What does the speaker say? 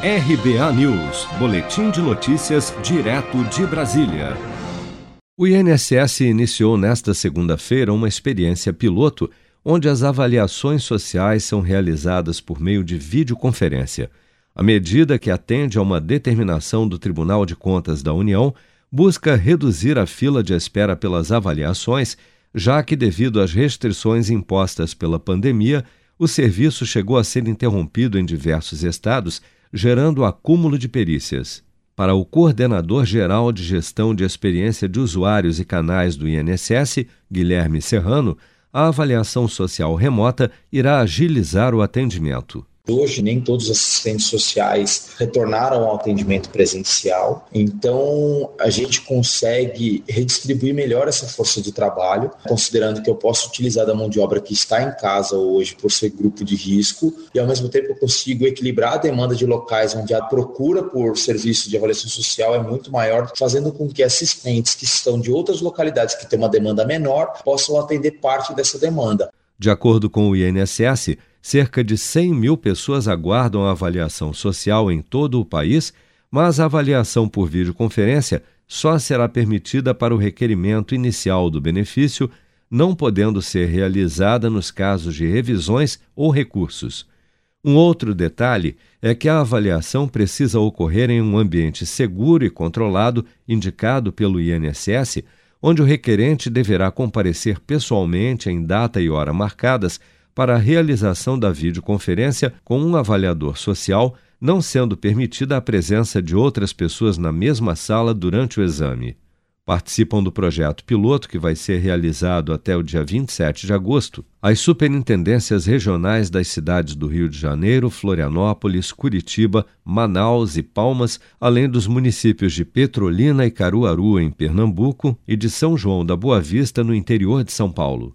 RBA News, Boletim de Notícias, direto de Brasília. O INSS iniciou nesta segunda-feira uma experiência piloto onde as avaliações sociais são realizadas por meio de videoconferência. A medida, que atende a uma determinação do Tribunal de Contas da União, busca reduzir a fila de espera pelas avaliações, já que, devido às restrições impostas pela pandemia, o serviço chegou a ser interrompido em diversos estados, gerando acúmulo de perícias. Para o coordenador geral de gestão de experiência de usuários e canais do INSS, Guilherme Serrano, a avaliação social remota irá agilizar o atendimento. Hoje, nem todos os assistentes sociais retornaram ao atendimento presencial, então a gente consegue redistribuir melhor essa força de trabalho, considerando que eu posso utilizar da mão de obra que está em casa hoje por ser grupo de risco, e ao mesmo tempo eu consigo equilibrar a demanda de locais onde a procura por serviço de avaliação social é muito maior, fazendo com que assistentes que estão de outras localidades que têm uma demanda menor possam atender parte dessa demanda. De acordo com o INSS, cerca de 100 mil pessoas aguardam a avaliação social em todo o país, mas a avaliação por videoconferência só será permitida para o requerimento inicial do benefício, não podendo ser realizada nos casos de revisões ou recursos. Um outro detalhe é que a avaliação precisa ocorrer em um ambiente seguro e controlado, indicado pelo INSS onde o requerente deverá comparecer pessoalmente em data e hora marcadas para a realização da videoconferência com um avaliador social, não sendo permitida a presença de outras pessoas na mesma sala durante o exame. Participam do projeto piloto, que vai ser realizado até o dia 27 de agosto, as superintendências regionais das cidades do Rio de Janeiro, Florianópolis, Curitiba, Manaus e Palmas, além dos municípios de Petrolina e Caruaru, em Pernambuco, e de São João da Boa Vista, no interior de São Paulo.